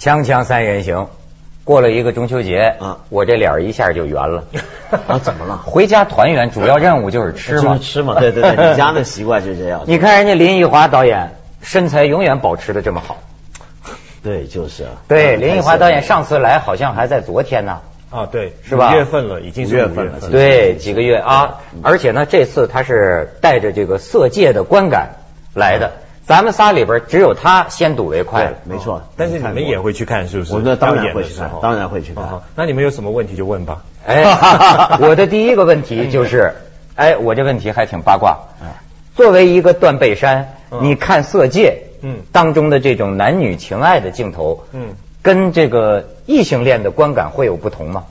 锵锵三人行，过了一个中秋节，啊我这脸儿一下就圆了。啊，怎么了？回家团圆，主要任务就是吃嘛就是。吃嘛，对对对，你家的习惯就这样。你看人家林奕华导演身材永远保持的这么好。对，就是啊。对，嗯林奕华导演上次来好像还在昨天呢。啊，对，是吧五月份了，已经是五月份了五月份了。对，几个月啊，而且呢，这次他是带着这个色戒的观感来的。咱们仨里边只有他先睹为快了。，没错。但是你们也会去看，是不是？我们当然会去看当然会去看那你们有什么问题就问吧。哎，我的第一个问题就是，哎，我这问题还挺八卦。作为一个断背山，嗯你看《色戒》嗯当中的这种男女情爱的镜头，嗯，跟这个异性恋的观感会有不同吗？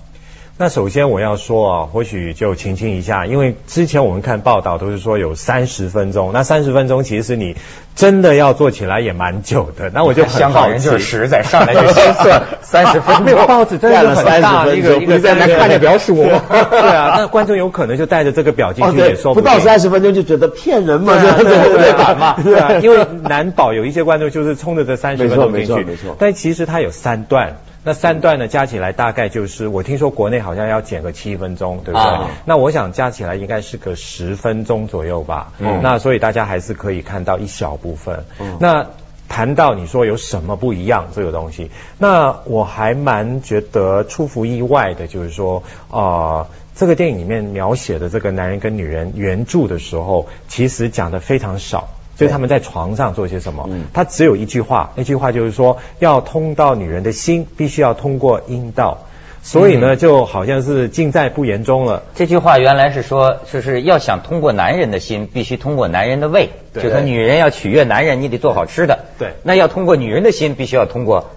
那首先我要说啊，或许就澄清一下，因为之前我们看报道都是说有三十分钟，那三十分钟其实你真的要做起来也蛮久的。那我就很香港人就是实在，上来就先算 三十分钟。报纸真的是很大的一个一个在那看着表数 对啊，那观众有可能就带着这个表进哦，去对也说不到三十分钟就觉得骗人嘛，对啊对对对对对嘛，对啊，因为难保有一些观众就是冲着这三十分钟进去，没错没错没错但其实它有三段。那三段呢，加起来大概就是，我听说国内好像要减个七分钟，对不对？啊那我想加起来应该是个十分钟左右吧。嗯那所以大家还是可以看到一小部分。嗯那谈到你说有什么不一样这个东西，那我还蛮觉得出乎意外的，就是说，呃，这个电影里面描写的这个男人跟女人原著的时候，其实讲的非常少。就是他们在床上做些什么嗯，他只有一句话，那句话就是说，要通到女人的心，必须要通过阴道，所以呢，就好像是尽在不言中了。这句话原来是说，就是要想通过男人的心，必须通过男人的胃。就说女人要取悦男人，你得做好吃的。对那要通过女人的心，必须要通过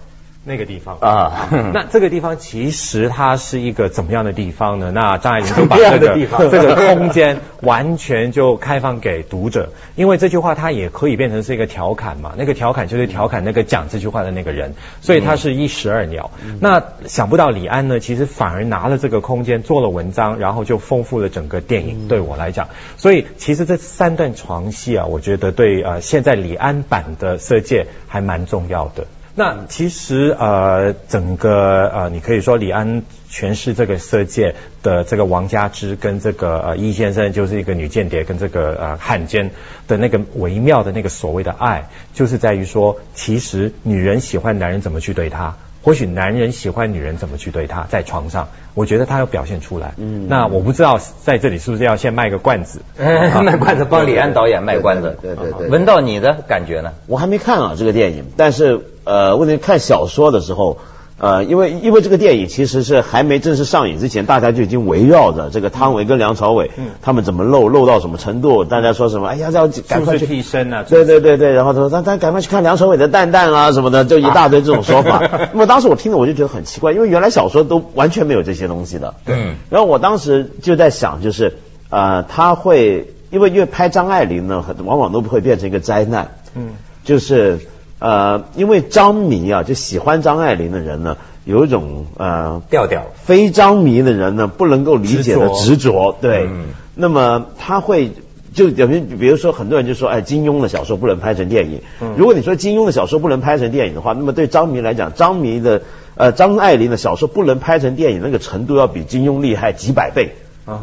那个地方啊 那这个地方其实它是一个怎么样的地方呢？那张爱玲就把这个地方 这个空间完全就开放给读者，因为这句话它也可以变成是一个调侃嘛，那个调侃就是调侃那个讲这句话的那个人，所以它是一石二鸟。那想不到李安呢，其实反而拿了这个空间做了文章，然后就丰富了整个电影。对我来讲，所以其实这三段床戏啊，我觉得对呃现在李安版的《色戒》还蛮重要的。那其实呃，整个呃，你可以说李安诠释这个色戒的这个王家之跟这个呃易先生就是一个女间谍跟这个呃汉奸的那个微妙的那个所谓的爱，就是在于说，其实女人喜欢男人怎么去对她。或许男人喜欢女人怎么去对他，在床上，我觉得他要表现出来。嗯那我不知道在这里是不是要先卖个罐子？卖罐子，帮李安导演卖关子。对对对对对文道你的感觉呢？我还没看啊这个电影，但是呃，问题看小说的时候，呃，因为因为这个电影其实是还没正式上映之前，大家就已经围绕着这个汤唯跟梁朝伟，嗯他们怎么漏漏到什么程度，大家说什么，哎呀，要赶快去替身啊对对对对，然后他说咱咱赶快去看梁朝伟的蛋蛋啊什么的，就一大堆这种说法。那么当时我听了我就觉得很奇怪，因为原来小说都完全没有这些东西的。嗯然后我当时就在想，就是呃，他会因为因为拍张爱玲呢，往往都不会变成一个灾难。嗯，就是呃，因为张迷啊，就喜欢张爱玲的人呢，有一种呃调调。非张迷的人呢，不能够理解的执执着，对，嗯那么他会。就等于比如说，很多人就说，哎，金庸的小说不能拍成电影。嗯如果你说金庸的小说不能拍成电影的话，那么对张迷来讲，张迷的呃张爱玲的小说不能拍成电影，那个程度要比金庸厉害几百倍。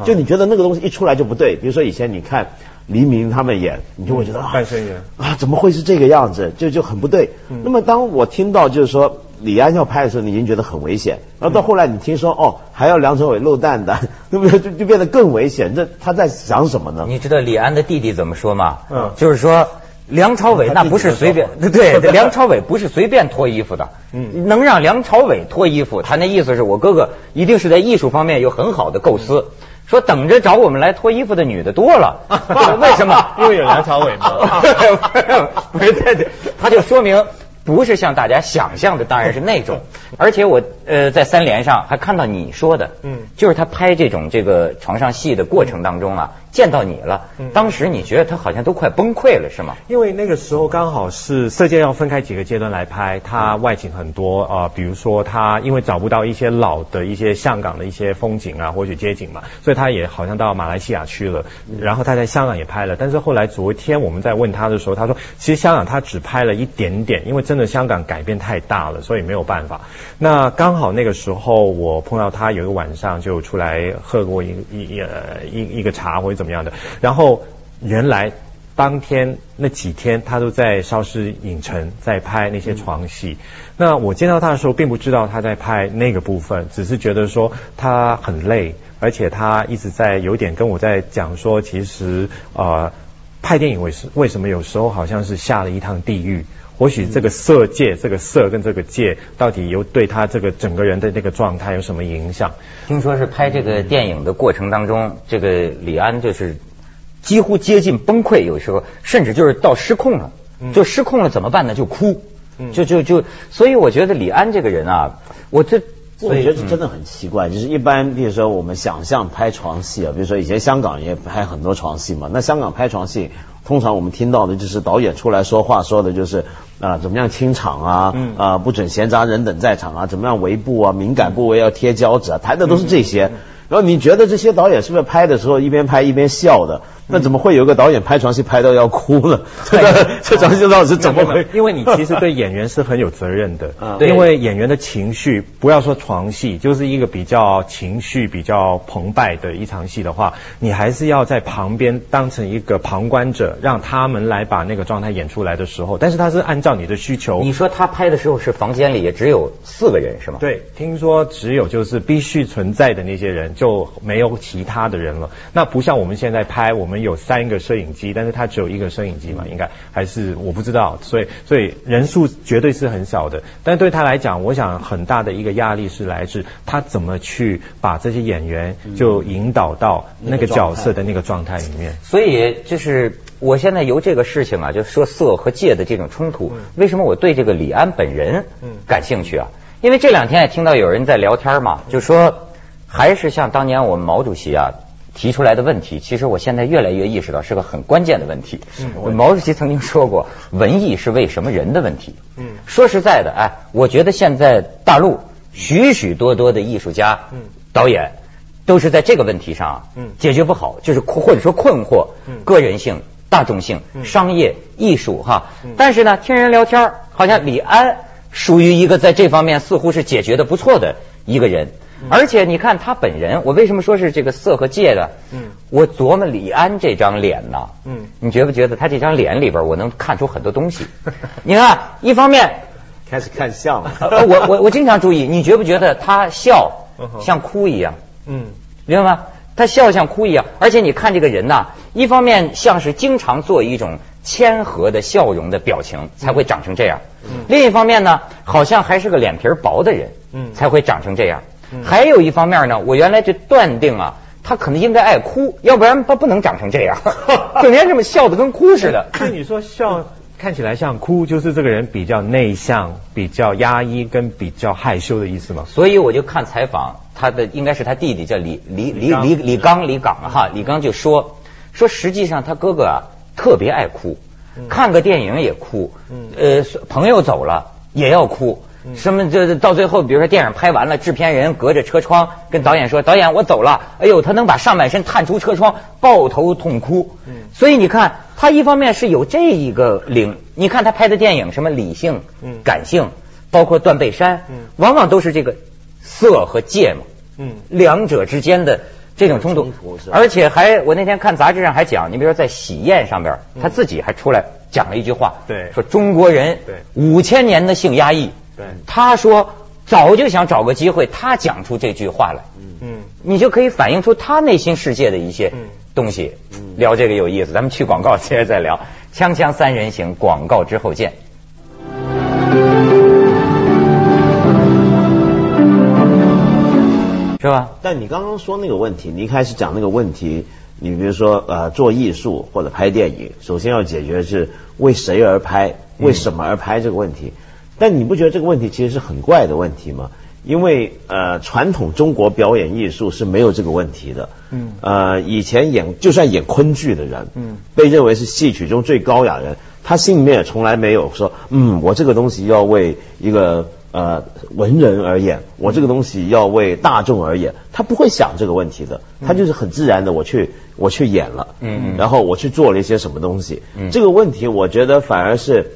就你觉得那个东西一出来就不对，比如说以前你看黎明他们演，你就会觉得、啊半生缘啊，怎么会是这个样子？就就很不对。嗯那么当我听到就是说李安要拍的时候，你已经觉得很危险。然后到后来你听说哦，还要梁朝伟露蛋蛋，那么就就变得更危险。这他在想什么呢？你知道李安的弟弟怎么说吗？嗯就是说梁朝伟那不是随便，对，梁朝伟不是随便脱衣服的。嗯能让梁朝伟脱衣服，他那意思是我哥哥一定是在艺术方面有很好的构思。说等着找我们来脱衣服的女的多了，为什么？因为有梁朝伟嘛 不是，对对，他就说明不是像大家想象的，当然是那种。而且我呃在三联上还看到你说的，嗯就是他拍这种这个床上戏的过程当中啊，见到你了，当时你觉得他好像都快崩溃了，是吗？因为那个时候刚好是色戒要分开几个阶段来拍，他外景很多啊、呃比如说他因为找不到一些老的一些香港的一些风景啊或者街景嘛，所以他也好像到马来西亚去了，然后他在香港也拍了，但是后来昨天我们在问他的时候，他说其实香港他只拍了一点点，因为真的香港改变太大了，所以没有办法。那刚好那个时候我碰到他有一个晚上就出来喝过一一一呃一一个茶或者怎么样的，然后原来当天那几天他都在邵氏影城在拍那些床戏。那我见到他的时候，并不知道他在拍那个部分，只是觉得说他很累，而且他一直在有点跟我在讲说，其实呃拍电影为什为什么有时候好像是下了一趟地狱。或许这个色戒，这个色跟这个戒，到底有对他这个整个人的那个状态有什么影响？听说是拍这个电影的过程当中，这个李安就是几乎接近崩溃，有时候甚至就是到失控了，就失控了怎么办呢？就哭，就就就，所以我觉得李安这个人啊，我这我觉得这真的很奇怪，就是一般，比如说我们想象拍床戏啊，比如说以前香港也拍很多床戏嘛，那香港拍床戏，通常我们听到的就是导演出来说话，说的就是啊、怎么样清场啊，啊、不准闲杂人等在场啊，怎么样围布啊，敏感部位要贴胶纸啊，谈的都是这些。然后你觉得这些导演是不是拍的时候一边拍一边笑的？那怎么会有个导演拍床戏拍到要哭呢？这个这床戏到底是怎么回？因为你其实对演员是很有责任的因为演员的情绪，不要说床戏，就是一个比较情绪比较澎湃的一场戏的话，你还是要在旁边当成一个旁观者，让他们来把那个状态演出来的时候，但是他是按照你的需求。你说他拍的时候是房间里也只有四个人是吗？对，听说只有就是必须存在的那些人，就没有其他的人了。那不像我们现在拍，我们有三个摄影机，但是他只有一个摄影机嘛，应该还是我不知道，所以所以人数绝对是很少的。但对他来讲，我想很大的一个压力是来自他怎么去把这些演员就引导到那个角色的那个状态里面。所以就是我现在由这个事情啊，就说色和戒的这种冲突，为什么我对这个李安本人感兴趣啊？因为这两天也听到有人在聊天嘛，就说还是像当年我们毛主席啊提出来的问题，其实我现在越来越意识到是个很关键的问题。毛主席曾经说过，文艺是为什么人的问题。嗯说实在的，哎，我觉得现在大陆许许多多的艺术家、嗯导演。都是在这个问题上啊，嗯解决不好，就是或者说困惑，嗯个人性、大众性、嗯商业、艺术哈嗯。但是呢，听人聊天好像李安属于一个在这方面似乎是解决的不错的一个人。而且你看他本人，我为什么说是这个色和戒的？嗯我琢磨李安这张脸呐，嗯你觉不觉得他这张脸里边我能看出很多东西？你看，一方面，开始看相了。呃我我我经常注意，你觉不觉得他笑像哭一样？嗯明白吗？他笑像哭一样，而且你看这个人呐，一方面像是经常做一种谦和的笑容的表情，才会长成这样；嗯另一方面呢，好像还是个脸皮儿薄的人，嗯才会长成这样。嗯还有一方面呢，我原来就断定啊，他可能应该爱哭，要不然他不能长成这样，整天这么笑的跟哭似的。所以你说笑看起来像哭，就是这个人比较内向、比较压抑跟比较害羞的意思吗？所以我就看采访，他的应该是他弟弟叫李李李李李刚李岗啊哈，李刚就说说实际上他哥哥啊特别爱哭，看个电影也哭，呃朋友走了也要哭。什么？这到最后，比如说电影拍完了，制片人隔着车窗跟导演说：“导演，我走了。”哎呦，他能把上半身探出车窗，抱头痛哭。所以你看，他一方面是有这一个领，你看他拍的电影，什么理性、嗯。感性，包括《断背山》，嗯。往往都是这个色和戒嘛，嗯。两者之间的这种冲突。而且还我那天看杂志上还讲，你比如说在喜宴上边，他自己还出来讲了一句话，嗯对。说中国人对。五千年的性压抑，对他说早就想找个机会，他讲出这句话来，嗯嗯你就可以反映出他内心世界的一些嗯东西。嗯聊这个有意思，咱们去广告接着再聊。锵锵三人行，广告之后见。是吧？但你刚刚说那个问题，你一开始讲那个问题，你比如说呃做艺术或者拍电影，首先要解决的是为谁而拍，为什么而拍这个问题。但你不觉得这个问题其实是很怪的问题吗？因为呃传统中国表演艺术是没有这个问题的。嗯，呃以前演就算演昆剧的人，嗯，被认为是戏曲中最高雅的人，他心里面也从来没有说，嗯，我这个东西要为一个呃文人而演，我这个东西要为大众而演，他不会想这个问题的，他就是很自然的我去我去演了，嗯，然后我去做了一些什么东西，嗯，这个问题我觉得反而是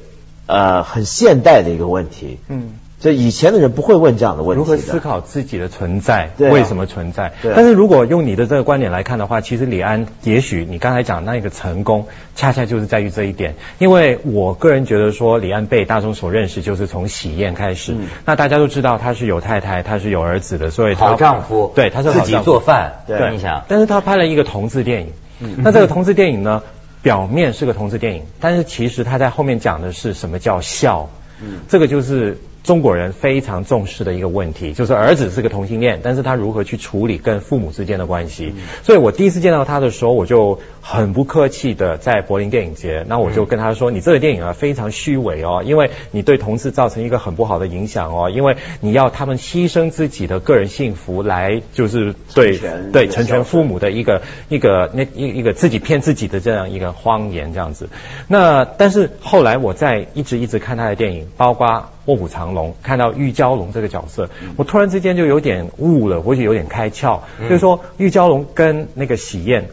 呃很现代的一个问题，嗯。这以前的人不会问这样的问题。如何思考自己的存在？对为什么存在？但是如果用你的这个观点来看的话，其实李安也许你刚才讲那个成功，恰恰就是在于这一点。因为我个人觉得说，李安被大众所认识就是从《喜宴》开始。那大家都知道他是有太太，他是有儿子的，所以他好丈夫，对，他是自己做饭。对你想，但是他拍了一个同志电影。嗯那这个同志电影呢，表面是个同志电影，但是其实他在后面讲的是什么叫孝。嗯，这个就是。中国人非常重视的一个问题，就是儿子是个同性恋，但是他如何去处理跟父母之间的关系？所以我第一次见到他的时候，我就很不客气的在柏林电影节，那我就跟他说：“你这个电影啊非常虚伪哦，因为你对同志造成一个很不好的影响哦，因为你要他们牺牲自己的个人幸福来就是对对成全父母的一个一个那一一个自己骗自己的这样一个谎言这样子。那但是后来我在一直一直看他的电影，包括。卧虎藏龙，看到玉娇龙这个角色，我突然之间就有点悟了，或许有点开窍，就是说玉娇龙跟那个喜宴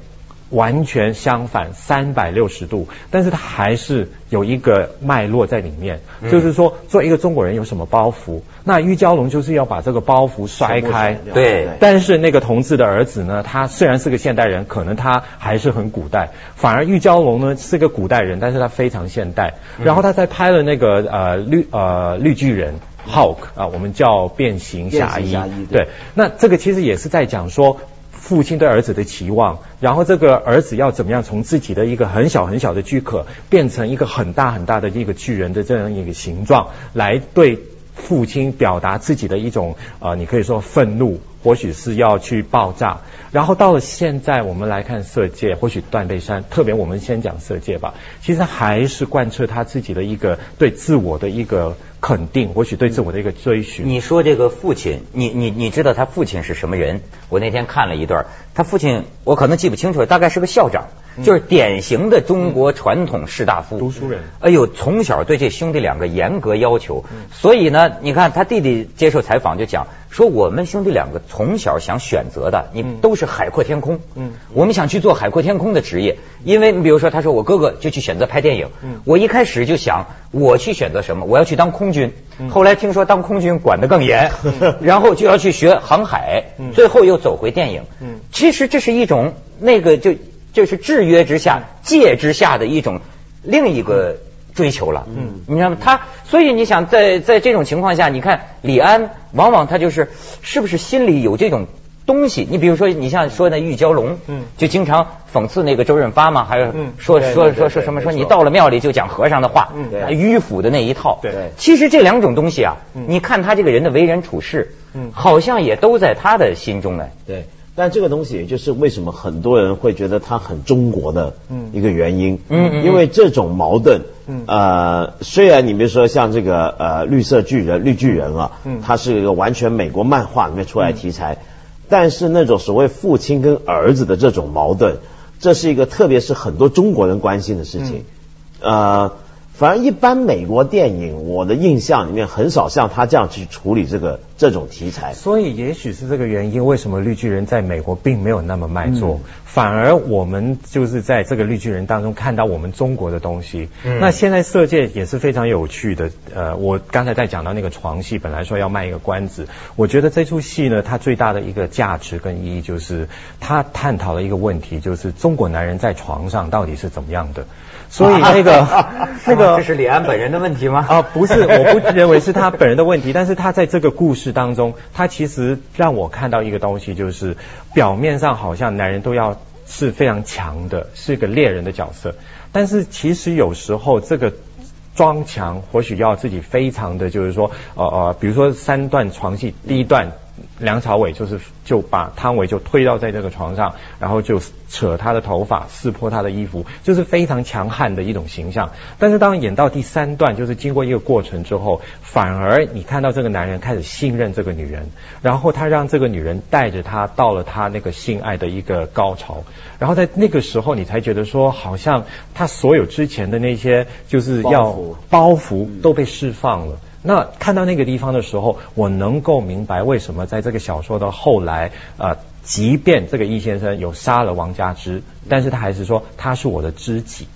完全相反，三百六十度，但是它还是有一个脉络在里面，就是说，做一个中国人有什么包袱？那玉娇龙就是要把这个包袱摔开，对。但是那个同志的儿子呢，他虽然是个现代人，可能他还是很古代，反而玉娇龙呢是个古代人，但是他非常现代。然后他在拍了那个呃绿呃绿巨人 Hulk 啊，我们叫变形侠医，对。那这个其实也是在讲说。父亲对儿子的期望，然后这个儿子要怎么样从自己的一个很小很小的躯壳变成一个很大很大的一个巨人的这样一个形状，来对父亲表达自己的一种呃，你可以说愤怒，或许是要去爆炸。然后到了现在，我们来看色戒，或许断背山，特别我们先讲色戒吧，其实还是贯彻他自己的一个对自我的一个。肯定，或许对自我的一个追寻。你说这个父亲，你你你知道他父亲是什么人？我那天看了一段，他父亲我可能记不清楚了，大概是个校长，就是典型的中国传统士大夫，读书人。哎呦，从小对这兄弟两个严格要求，所以呢，你看他弟弟接受采访就讲说，我们兄弟两个从小想选择的，你都是海阔天空。嗯，我们想去做海阔天空的职业，因为你比如说，他说我哥哥就去选择拍电影，我一开始就想我去选择什么，我要去当空。军，后来听说当空军管得更严，然后就要去学航海，最后又走回电影。其实这是一种那个就就是制约之下、戒之下的一种另一个追求了。嗯。你知道吗？他所以你想在在这种情况下，你看李安往往他就是是不是心里有这种。东西，你比如说，你像说那玉娇龙，嗯，就经常讽刺那个周润发嘛，还有说说说说什么说你到了庙里就讲和尚的话，嗯，迂腐的那一套，对，其实这两种东西啊，你看他这个人的为人处事，嗯，好像也都在他的心中呢，对，但这个东西也就是为什么很多人会觉得他很中国的一个原因，嗯，因为这种矛盾，嗯，呃，虽然你比如说像这个呃绿色巨人绿巨人啊，嗯，他是一个完全美国漫画里面出来题材。但是那种所谓父亲跟儿子的这种矛盾，这是一个特别是很多中国人关心的事情，呃。反正一般美国电影，我的印象里面很少像他这样去处理这个这种题材。所以也许是这个原因，为什么绿巨人在美国并没有那么卖座，反而我们就是在这个绿巨人当中看到我们中国的东西。那现在色戒也是非常有趣的。呃，我刚才在讲到那个床戏，本来说要卖一个关子，我觉得这出戏呢，它最大的一个价值跟意义就是，它探讨了一个问题，就是中国男人在床上到底是怎么样的。所以那个 那个 这是李安本人的问题吗？啊，不是，我不认为是他本人的问题。但是他在这个故事当中，他其实让我看到一个东西，就是表面上好像男人都要是非常强的，是一个猎人的角色。但是其实有时候这个装强，或许要自己非常的就是说，呃呃，比如说三段床戏，第一段梁朝伟就是就把汤唯就推到在这个床上，然后就扯她的头发，撕破她的衣服，就是非常强悍的一种形象。但是当演到第三段，就是经过一个过程之后，反而你看到这个男人开始信任这个女人，然后他让这个女人带着他到了他那个性爱的一个高潮，然后在那个时候你才觉得说，好像他所有之前的那些就是要包袱都被释放了。那看到那个地方的时候，我能够明白为什么在这个小说的后来，呃，即便这个易先生有杀了王家之，但是他还是说他是我的知己。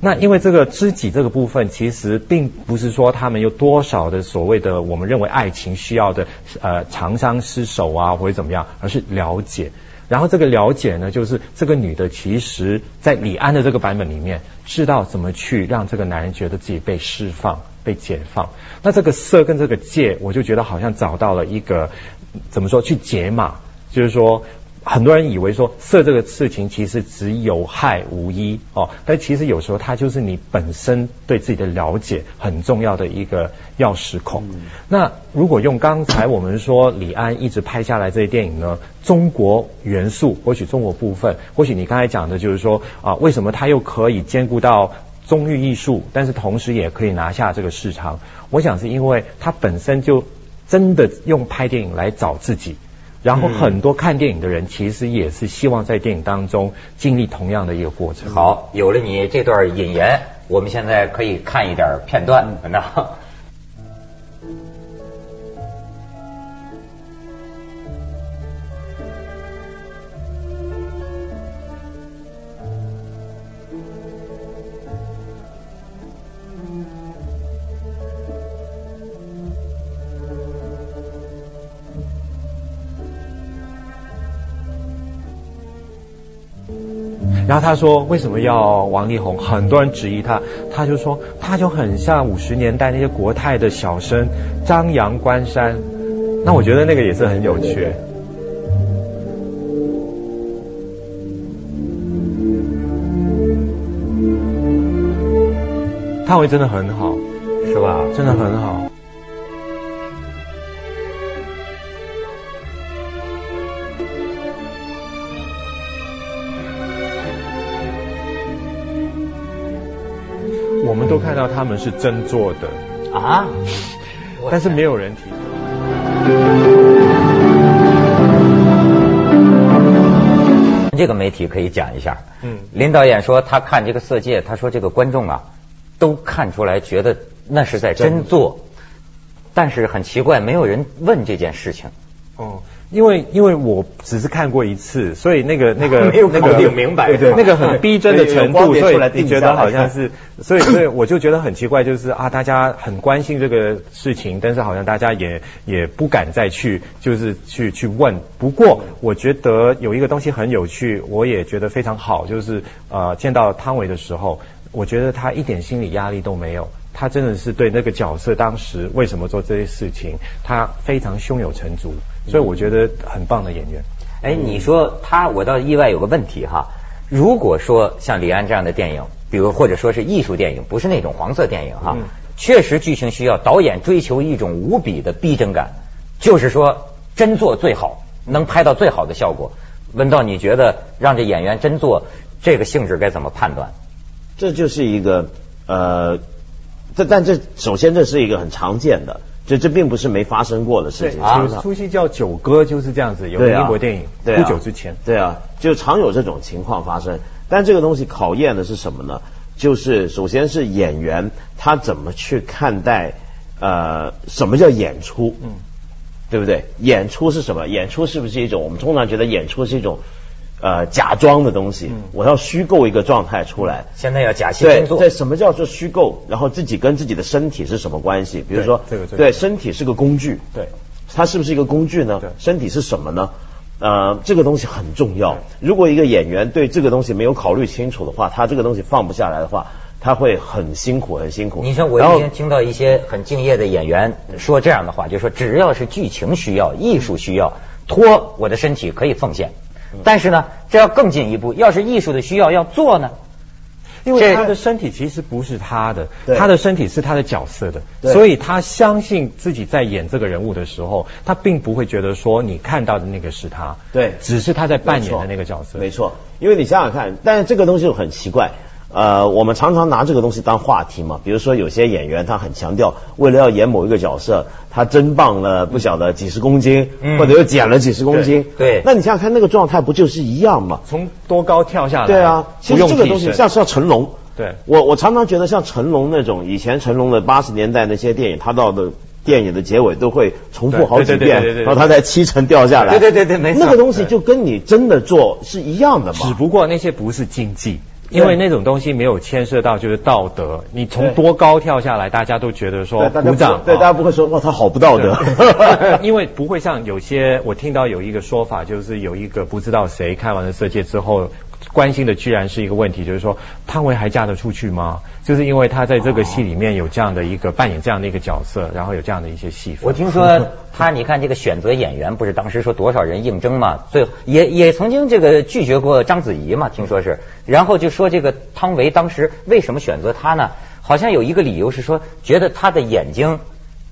那因为这个知己这个部分，其实并不是说他们有多少的所谓的我们认为爱情需要的呃长相厮守啊或者怎么样，而是了解。然后这个了解呢，就是这个女的其实在李安的这个版本里面，知道怎么去让这个男人觉得自己被释放。被解放，那这个色跟这个戒，我就觉得好像找到了一个怎么说去解码，就是说很多人以为说色这个事情其实只有害无益哦，但其实有时候它就是你本身对自己的了解很重要的一个钥匙孔。那如果用刚才我们说李安一直拍下来这些电影呢，中国元素或许中国部分，或许你刚才讲的就是说啊，为什么他又可以兼顾到？中域艺术，但是同时也可以拿下这个市场。我想是因为他本身就真的用拍电影来找自己，然后很多看电影的人其实也是希望在电影当中经历同样的一个过程。好，有了你这段引言，我们现在可以看一点片段，那。然后他说：“为什么要王力宏？很多人质疑他，他就说他就很像五十年代那些国泰的小生张扬关山。那我觉得那个也是很有趣。汤唯真的很好，是吧？真的很好。”看到他们是真做的啊，但是没有人提。这个媒体可以讲一下。嗯，林导演说他看这个《色戒》，他说这个观众啊都看出来，觉得那是在真做，但是很奇怪，没有人问这件事情。哦。因为因为我只是看过一次，所以那个 那个没有搞定明白，对 那个很逼真的程度，所以你觉得好像 是，所以所以我就觉得很奇怪，就是啊，大家很关心这个事情，但是好像大家也也不敢再去就是去去问。不过我觉得有一个东西很有趣，我也觉得非常好，就是呃见到汤唯的时候，我觉得他一点心理压力都没有，他真的是对那个角色当时为什么做这些事情，他非常胸有成竹。所以我觉得很棒的演员。哎，你说他，我倒意外有个问题哈。如果说像李安这样的电影，比如或者说是艺术电影，不是那种黄色电影哈，确实剧情需要导演追求一种无比的逼真感，就是说真做最好，能拍到最好的效果。文道，你觉得让这演员真做这个性质该怎么判断？这就是一个呃，这但这首先这是一个很常见的。这这并不是没发生过的事情啊！出戏叫《九歌》就是这样子，有英国电影不久之前。对啊，就常有这种情况发生。但这个东西考验的是什么呢？就是首先是演员他怎么去看待呃什么叫演出？嗯，对不对？演出是什么？演出是不是一种我们通常觉得演出是一种？呃，假装的东西，我要虚构一个状态出来。现在要假戏真做。对，什么叫做虚构？然后自己跟自己的身体是什么关系？比如说，对，身体是个工具。对，它是不是一个工具呢？身体是什么呢？呃，这个东西很重要。如果一个演员对这个东西没有考虑清楚的话，他这个东西放不下来的话，他会很辛苦，很辛苦。你像我以前听到一些很敬业的演员说这样的话，就说只要是剧情需要、艺术需要，脱我的身体可以奉献。但是呢，这要更进一步，要是艺术的需要要做呢？因为他的身体其实不是他的，他的身体是他的角色的，所以他相信自己在演这个人物的时候，他并不会觉得说你看到的那个是他，对只是他在扮演的那个角色。没错，因为你想想看，但是这个东西很奇怪。呃，我们常常拿这个东西当话题嘛，比如说有些演员他很强调，为了要演某一个角色，他增磅了不晓得几十公斤，嗯或者又减了几十公斤。对那你想想看，那个状态不就是一样吗？从多高跳下来，对啊，其实这个东西像像成龙，对我我常常觉得像成龙那种以前成龙的八十年代那些电影，他到的电影的结尾都会重复好几遍然后他在七层掉下来。对对对对没错那个东西就跟你真的做是一样的嘛。只不过那些不是禁忌。对因为那种东西没有牵涉到就是道德，你从多高跳下来，大家都觉得说鼓掌，对，啊大家不会说哇他好不道德。因为不会像有些我听到有一个说法，就是有一个不知道谁看完了《色戒》之后，关心的居然是一个问题，就是说汤唯还嫁得出去吗？就是因为她在这个戏里面有这样的一个扮演这样的一个角色，然后有这样的一些戏份。我听说他，你看这个选择演员，不是当时说多少人应征嘛？最后也也曾经这个拒绝过章子怡嘛，听说是。然后就说这个汤唯当时为什么选择她呢？好像有一个理由是说，觉得她的眼睛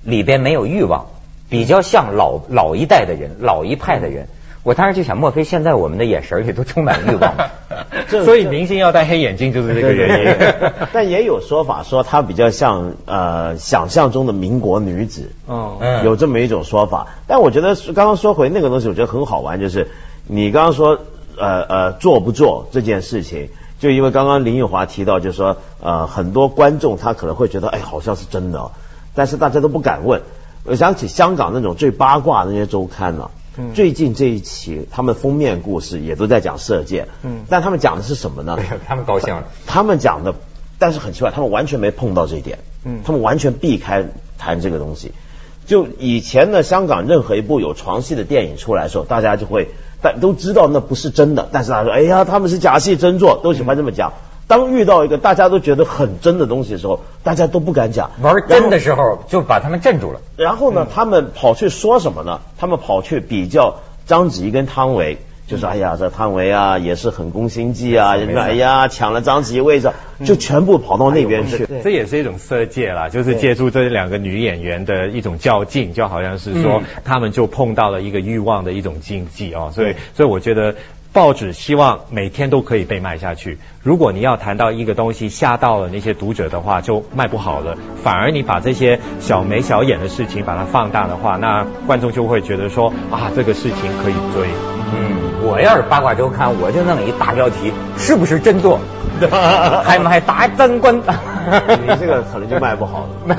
里边没有欲望，比较像老老一代的人，老一派的人。我当时就想，莫非现在我们的眼神里都充满欲望 所以明星要戴黑眼镜就是这个原因。但也有说法说她比较像呃想象中的民国女子，哦，嗯有这么一种说法。但我觉得刚刚说回那个东西，我觉得很好玩，就是你刚刚说呃呃做不做这件事情，就因为刚刚林奕华提到，就是说呃很多观众他可能会觉得哎好像是真的哦，但是大家都不敢问。我想起香港那种最八卦的那些周刊呢、嗯最近这一期他们封面故事也都在讲射箭，嗯但他们讲的是什么呢？他们高兴了。他们讲的，但是很奇怪，他们完全没碰到这一点，嗯他们完全避开谈这个东西。就以前呢，香港任何一部有床戏的电影出来的时候，大家就会，但都知道那不是真的，但是他说，哎呀，他们是假戏真做，都喜欢这么讲。当遇到一个大家都觉得很真的东西的时候，大家都不敢讲。玩真的时候就把他们镇住了。然后呢，他们跑去说什么呢？他们跑去比较章子怡跟汤唯，就说哎呀，这汤唯啊也是很攻心计啊，人家哎呀抢了章子怡位置，就全部跑到那边去。这也是一种色戒啦，就是借助这两个女演员的一种较劲，就好像是说嗯他们就碰到了一个欲望的一种禁忌哦，所以所以我觉得。报纸希望每天都可以被卖下去。如果你要谈到一个东西吓到了那些读者的话，就卖不好了。反而你把这些小眉小眼的事情把它放大的话，那观众就会觉得说啊，这个事情可以追。嗯，我要是八卦周刊，我就弄一大标题，是不是真做？还买大灯光？你这个可能就卖不好了。卖